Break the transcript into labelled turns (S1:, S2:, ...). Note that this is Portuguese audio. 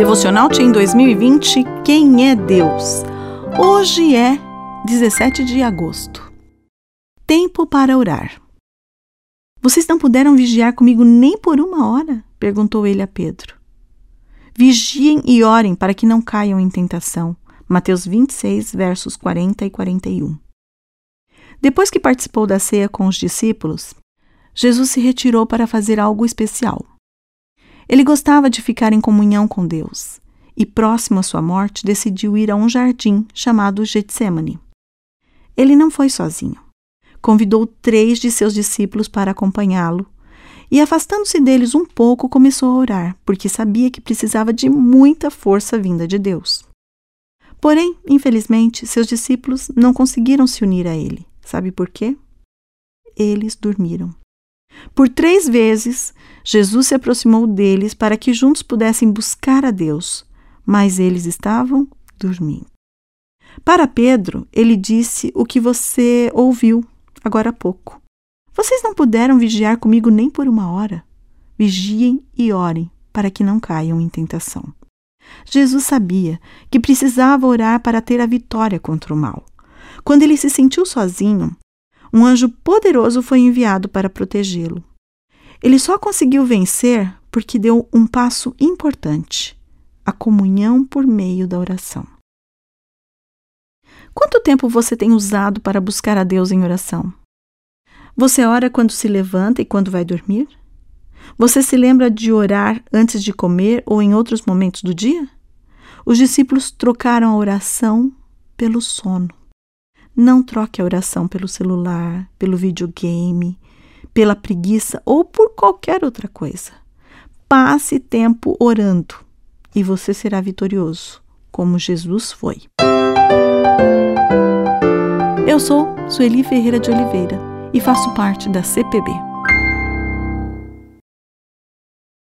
S1: Devocional Team 2020 Quem é Deus? Hoje é 17 de agosto. Tempo para orar. Vocês não puderam vigiar comigo nem por uma hora? perguntou ele a Pedro. Vigiem e orem para que não caiam em tentação. Mateus 26, versos 40 e 41. Depois que participou da ceia com os discípulos, Jesus se retirou para fazer algo especial. Ele gostava de ficar em comunhão com Deus e, próximo à sua morte, decidiu ir a um jardim chamado Getsemane. Ele não foi sozinho. Convidou três de seus discípulos para acompanhá-lo e, afastando-se deles um pouco, começou a orar, porque sabia que precisava de muita força vinda de Deus. Porém, infelizmente, seus discípulos não conseguiram se unir a ele. Sabe por quê? Eles dormiram. Por três vezes, Jesus se aproximou deles para que juntos pudessem buscar a Deus, mas eles estavam dormindo. Para Pedro, ele disse o que você ouviu agora há pouco. Vocês não puderam vigiar comigo nem por uma hora. Vigiem e orem para que não caiam em tentação. Jesus sabia que precisava orar para ter a vitória contra o mal. Quando ele se sentiu sozinho, um anjo poderoso foi enviado para protegê-lo. Ele só conseguiu vencer porque deu um passo importante: a comunhão por meio da oração. Quanto tempo você tem usado para buscar a Deus em oração? Você ora quando se levanta e quando vai dormir? Você se lembra de orar antes de comer ou em outros momentos do dia? Os discípulos trocaram a oração pelo sono. Não troque a oração pelo celular, pelo videogame, pela preguiça ou por qualquer outra coisa. Passe tempo orando e você será vitorioso, como Jesus foi. Eu sou Sueli Ferreira de Oliveira e faço parte da CPB.